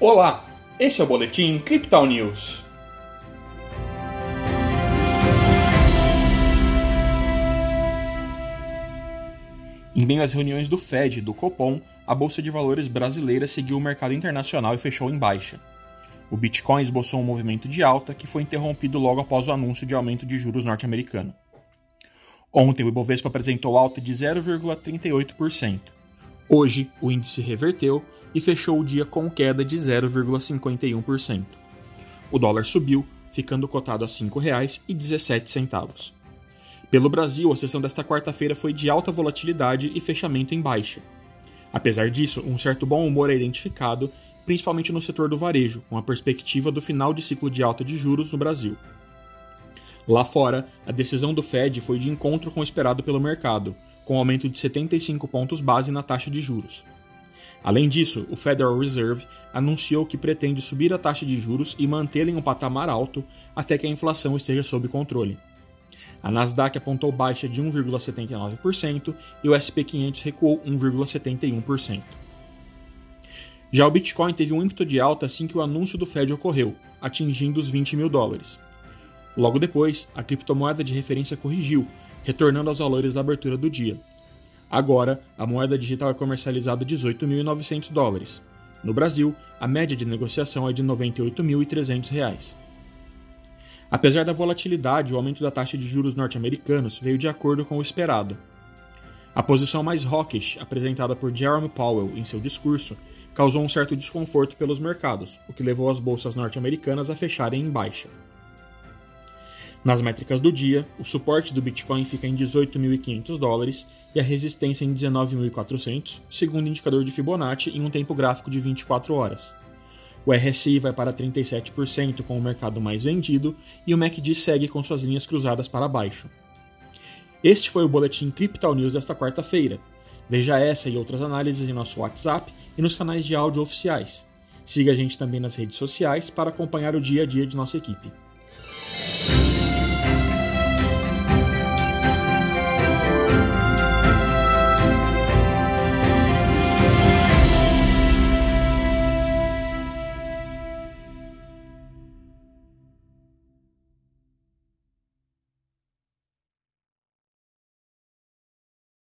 Olá, este é o Boletim Crypto News. Em meio às reuniões do Fed e do Copom, a Bolsa de Valores brasileira seguiu o mercado internacional e fechou em baixa. O Bitcoin esboçou um movimento de alta que foi interrompido logo após o anúncio de aumento de juros norte-americano. Ontem, o Ibovespa apresentou alta de 0,38%. Hoje, o índice reverteu e fechou o dia com queda de 0,51%. O dólar subiu, ficando cotado a R$ 5,17. Pelo Brasil, a sessão desta quarta-feira foi de alta volatilidade e fechamento em baixa. Apesar disso, um certo bom humor é identificado, principalmente no setor do varejo, com a perspectiva do final de ciclo de alta de juros no Brasil. Lá fora, a decisão do Fed foi de encontro com o esperado pelo mercado, com aumento de 75 pontos base na taxa de juros. Além disso, o Federal Reserve anunciou que pretende subir a taxa de juros e mantê-la em um patamar alto até que a inflação esteja sob controle. A Nasdaq apontou baixa de 1,79% e o SP 500 recuou 1,71%. Já o Bitcoin teve um ímpeto de alta assim que o anúncio do Fed ocorreu, atingindo os 20 mil dólares. Logo depois, a criptomoeda de referência corrigiu, retornando aos valores da abertura do dia. Agora, a moeda digital é comercializada a 18.900 dólares. No Brasil, a média de negociação é de R$ 98.300. Apesar da volatilidade, o aumento da taxa de juros norte-americanos veio de acordo com o esperado. A posição mais hawkish apresentada por Jerome Powell em seu discurso causou um certo desconforto pelos mercados, o que levou as bolsas norte-americanas a fecharem em baixa. Nas métricas do dia, o suporte do Bitcoin fica em 18.500 dólares e a resistência em 19.400, segundo o indicador de Fibonacci em um tempo gráfico de 24 horas. O RSI vai para 37% com o mercado mais vendido e o MACD segue com suas linhas cruzadas para baixo. Este foi o Boletim Crypto News desta quarta-feira. Veja essa e outras análises em nosso WhatsApp e nos canais de áudio oficiais. Siga a gente também nas redes sociais para acompanhar o dia a dia de nossa equipe.